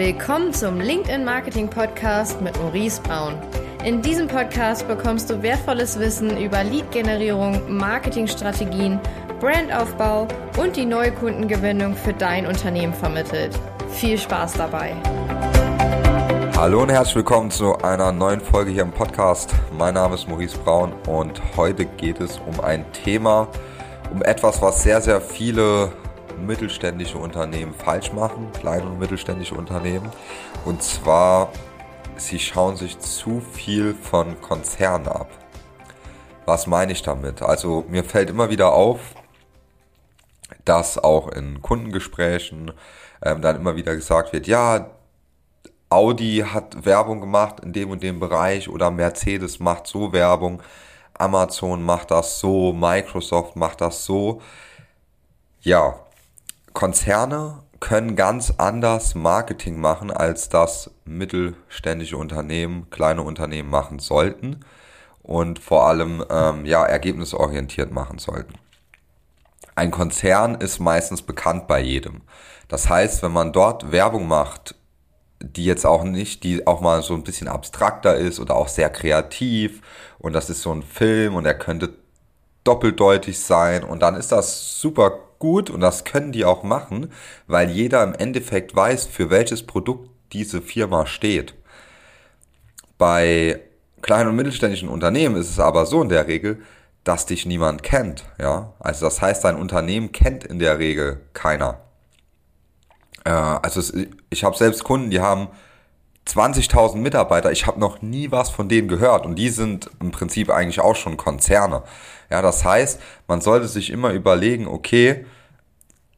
Willkommen zum LinkedIn Marketing Podcast mit Maurice Braun. In diesem Podcast bekommst du wertvolles Wissen über Lead-Generierung, Marketingstrategien, Brandaufbau und die neue Kundengewinnung für dein Unternehmen vermittelt. Viel Spaß dabei! Hallo und herzlich willkommen zu einer neuen Folge hier im Podcast. Mein Name ist Maurice Braun und heute geht es um ein Thema, um etwas, was sehr, sehr viele mittelständische Unternehmen falsch machen, kleine und mittelständische Unternehmen. Und zwar, sie schauen sich zu viel von Konzernen ab. Was meine ich damit? Also mir fällt immer wieder auf, dass auch in Kundengesprächen ähm, dann immer wieder gesagt wird, ja, Audi hat Werbung gemacht in dem und dem Bereich oder Mercedes macht so Werbung, Amazon macht das so, Microsoft macht das so. Ja, Konzerne können ganz anders Marketing machen, als das mittelständische Unternehmen, kleine Unternehmen machen sollten und vor allem ähm, ja ergebnisorientiert machen sollten. Ein Konzern ist meistens bekannt bei jedem. Das heißt, wenn man dort Werbung macht, die jetzt auch nicht, die auch mal so ein bisschen abstrakter ist oder auch sehr kreativ und das ist so ein Film und er könnte doppeldeutig sein und dann ist das super gut und das können die auch machen, weil jeder im Endeffekt weiß, für welches Produkt diese Firma steht. Bei kleinen und mittelständischen Unternehmen ist es aber so in der Regel, dass dich niemand kennt, ja. Also das heißt, dein Unternehmen kennt in der Regel keiner. Äh, also es, ich habe selbst Kunden, die haben 20.000 Mitarbeiter, ich habe noch nie was von denen gehört und die sind im Prinzip eigentlich auch schon Konzerne. Ja, das heißt, man sollte sich immer überlegen, okay,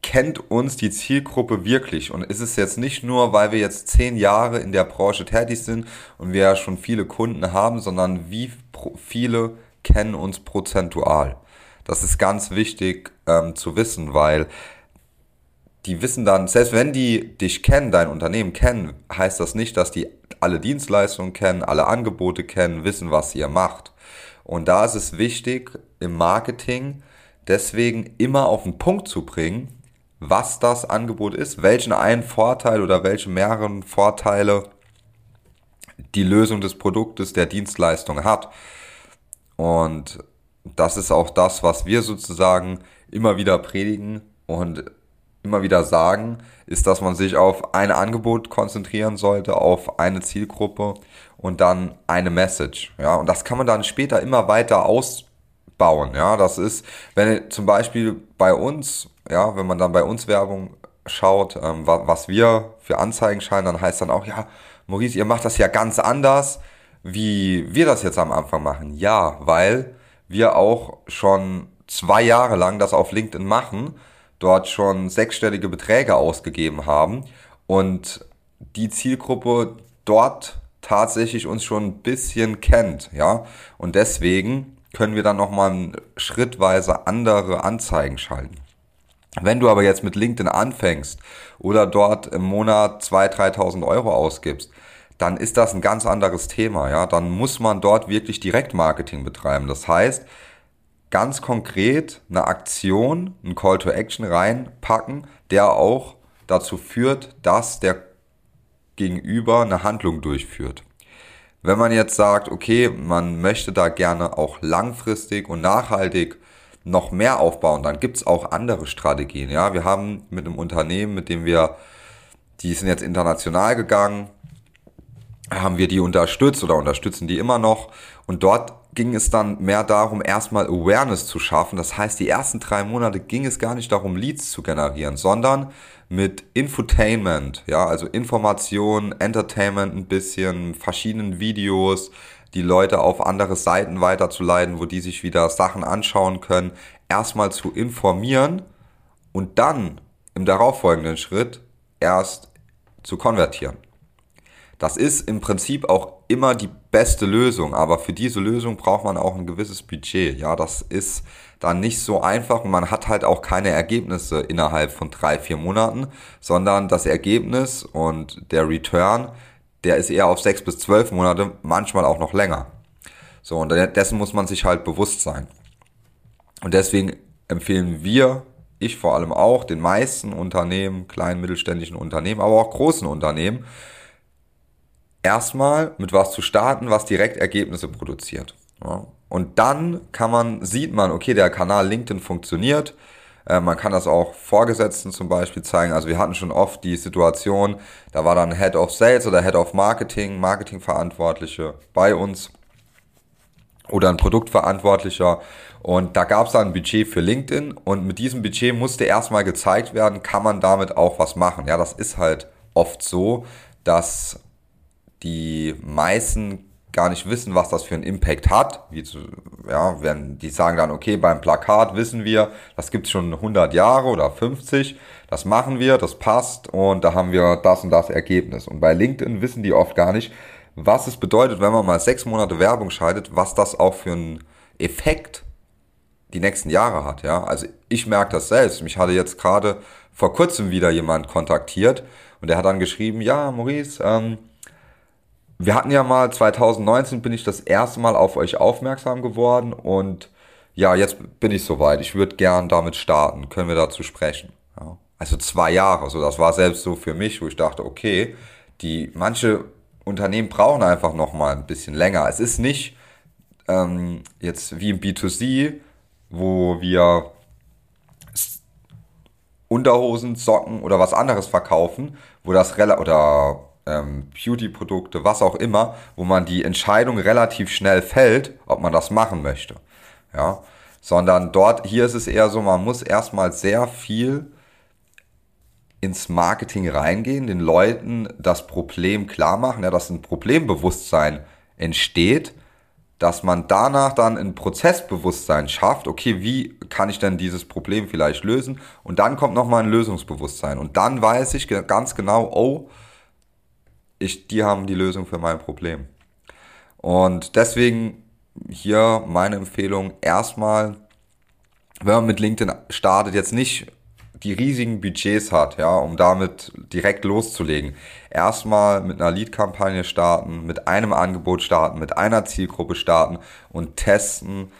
kennt uns die Zielgruppe wirklich? Und ist es jetzt nicht nur, weil wir jetzt zehn Jahre in der Branche tätig sind und wir ja schon viele Kunden haben, sondern wie viele kennen uns prozentual? Das ist ganz wichtig ähm, zu wissen, weil die wissen dann, selbst wenn die dich kennen, dein Unternehmen kennen, heißt das nicht, dass die alle Dienstleistungen kennen, alle Angebote kennen, wissen, was ihr macht. Und da ist es wichtig, im Marketing deswegen immer auf den Punkt zu bringen, was das Angebot ist, welchen einen Vorteil oder welche mehreren Vorteile die Lösung des Produktes, der Dienstleistung hat. Und das ist auch das, was wir sozusagen immer wieder predigen und immer wieder sagen, ist, dass man sich auf ein Angebot konzentrieren sollte, auf eine Zielgruppe und dann eine Message. Ja, und das kann man dann später immer weiter ausbauen. Ja, das ist, wenn zum Beispiel bei uns, ja, wenn man dann bei uns Werbung schaut, ähm, was wir für Anzeigen scheinen, dann heißt dann auch, ja, Maurice, ihr macht das ja ganz anders, wie wir das jetzt am Anfang machen. Ja, weil wir auch schon zwei Jahre lang das auf LinkedIn machen dort schon sechsstellige Beträge ausgegeben haben und die Zielgruppe dort tatsächlich uns schon ein bisschen kennt, ja. Und deswegen können wir dann nochmal schrittweise andere Anzeigen schalten. Wenn du aber jetzt mit LinkedIn anfängst oder dort im Monat 2.000, 3.000 Euro ausgibst, dann ist das ein ganz anderes Thema, ja. Dann muss man dort wirklich Direktmarketing betreiben. Das heißt, ganz konkret eine Aktion, ein Call to Action reinpacken, der auch dazu führt, dass der Gegenüber eine Handlung durchführt. Wenn man jetzt sagt, okay, man möchte da gerne auch langfristig und nachhaltig noch mehr aufbauen, dann gibt's auch andere Strategien. Ja, wir haben mit einem Unternehmen, mit dem wir, die sind jetzt international gegangen, haben wir die unterstützt oder unterstützen die immer noch. Und dort ging es dann mehr darum, erstmal Awareness zu schaffen. Das heißt, die ersten drei Monate ging es gar nicht darum, Leads zu generieren, sondern mit Infotainment, ja, also Information, Entertainment ein bisschen, verschiedenen Videos, die Leute auf andere Seiten weiterzuleiten, wo die sich wieder Sachen anschauen können, erstmal zu informieren und dann im darauffolgenden Schritt erst zu konvertieren. Das ist im Prinzip auch immer die beste Lösung, aber für diese Lösung braucht man auch ein gewisses Budget. Ja, das ist dann nicht so einfach und man hat halt auch keine Ergebnisse innerhalb von drei, vier Monaten, sondern das Ergebnis und der Return, der ist eher auf sechs bis zwölf Monate, manchmal auch noch länger. So, und dessen muss man sich halt bewusst sein. Und deswegen empfehlen wir ich vor allem auch, den meisten Unternehmen, kleinen mittelständischen Unternehmen, aber auch großen Unternehmen, erstmal mit was zu starten, was direkt Ergebnisse produziert. Ja. Und dann kann man, sieht man, okay, der Kanal LinkedIn funktioniert. Äh, man kann das auch Vorgesetzten zum Beispiel zeigen. Also wir hatten schon oft die Situation, da war dann Head of Sales oder Head of Marketing, Marketingverantwortliche bei uns oder ein Produktverantwortlicher. Und da gab es dann ein Budget für LinkedIn und mit diesem Budget musste erstmal gezeigt werden, kann man damit auch was machen. Ja, das ist halt oft so, dass die meisten gar nicht wissen, was das für einen Impact hat. Wie zu, ja, wenn die sagen dann, okay, beim Plakat wissen wir, das gibt's schon 100 Jahre oder 50, das machen wir, das passt und da haben wir das und das Ergebnis. Und bei LinkedIn wissen die oft gar nicht, was es bedeutet, wenn man mal sechs Monate Werbung schaltet, was das auch für einen Effekt die nächsten Jahre hat. Ja, also ich merke das selbst. Mich hatte jetzt gerade vor kurzem wieder jemand kontaktiert und der hat dann geschrieben, ja, Maurice, ähm, wir hatten ja mal 2019 bin ich das erste Mal auf euch aufmerksam geworden und ja, jetzt bin ich soweit. Ich würde gern damit starten. Können wir dazu sprechen? Ja. Also zwei Jahre. So, das war selbst so für mich, wo ich dachte, okay, die manche Unternehmen brauchen einfach noch mal ein bisschen länger. Es ist nicht ähm, jetzt wie im B2C, wo wir Unterhosen, Socken oder was anderes verkaufen, wo das relativ oder ähm, Beauty-Produkte, was auch immer, wo man die Entscheidung relativ schnell fällt, ob man das machen möchte. Ja, sondern dort, hier ist es eher so, man muss erstmal sehr viel ins Marketing reingehen, den Leuten das Problem klar machen, ja, dass ein Problembewusstsein entsteht, dass man danach dann ein Prozessbewusstsein schafft, okay, wie kann ich denn dieses Problem vielleicht lösen? Und dann kommt nochmal ein Lösungsbewusstsein. Und dann weiß ich ganz genau, oh, ich, die haben die Lösung für mein Problem. Und deswegen hier meine Empfehlung erstmal, wenn man mit LinkedIn startet, jetzt nicht die riesigen Budgets hat, ja, um damit direkt loszulegen. Erstmal mit einer Lead-Kampagne starten, mit einem Angebot starten, mit einer Zielgruppe starten und testen,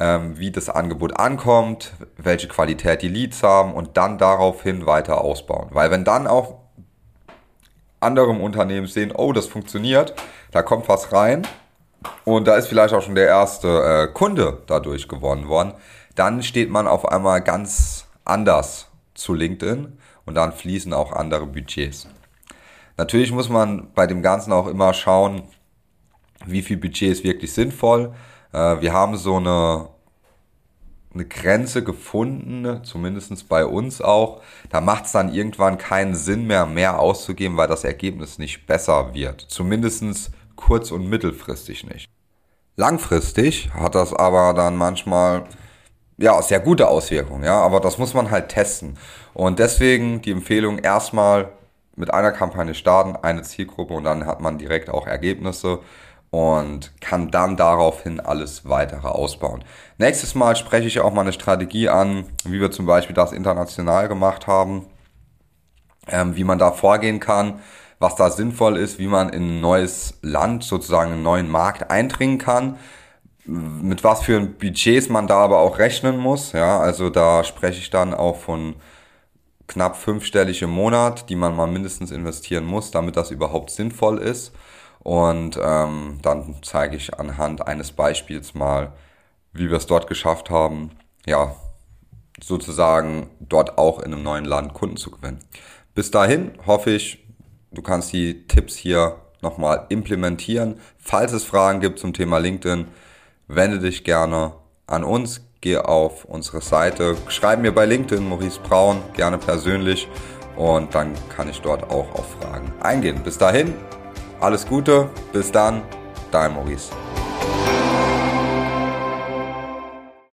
ähm, wie das Angebot ankommt, welche Qualität die Leads haben und dann daraufhin weiter ausbauen. Weil wenn dann auch anderem Unternehmen sehen, oh, das funktioniert, da kommt was rein und da ist vielleicht auch schon der erste äh, Kunde dadurch gewonnen worden, dann steht man auf einmal ganz anders zu LinkedIn und dann fließen auch andere Budgets. Natürlich muss man bei dem Ganzen auch immer schauen, wie viel Budget ist wirklich sinnvoll. Äh, wir haben so eine eine Grenze gefunden, zumindest bei uns auch. Da macht es dann irgendwann keinen Sinn mehr, mehr auszugeben, weil das Ergebnis nicht besser wird. Zumindest kurz- und mittelfristig nicht. Langfristig hat das aber dann manchmal ja, sehr gute Auswirkungen, ja, aber das muss man halt testen. Und deswegen die Empfehlung erstmal mit einer Kampagne starten, eine Zielgruppe und dann hat man direkt auch Ergebnisse und kann dann daraufhin alles weitere ausbauen. Nächstes Mal spreche ich auch mal eine Strategie an, wie wir zum Beispiel das international gemacht haben, ähm, wie man da vorgehen kann, was da sinnvoll ist, wie man in ein neues Land, sozusagen einen neuen Markt eindringen kann, mit was für Budgets man da aber auch rechnen muss. Ja, also da spreche ich dann auch von knapp fünfstellig im Monat, die man mal mindestens investieren muss, damit das überhaupt sinnvoll ist. Und ähm, dann zeige ich anhand eines Beispiels mal, wie wir es dort geschafft haben, ja, sozusagen dort auch in einem neuen Land Kunden zu gewinnen. Bis dahin hoffe ich, du kannst die Tipps hier nochmal implementieren. Falls es Fragen gibt zum Thema LinkedIn, wende dich gerne an uns, geh auf unsere Seite, schreib mir bei LinkedIn Maurice Braun, gerne persönlich und dann kann ich dort auch auf Fragen eingehen. Bis dahin, alles Gute, bis dann, dein Maurice.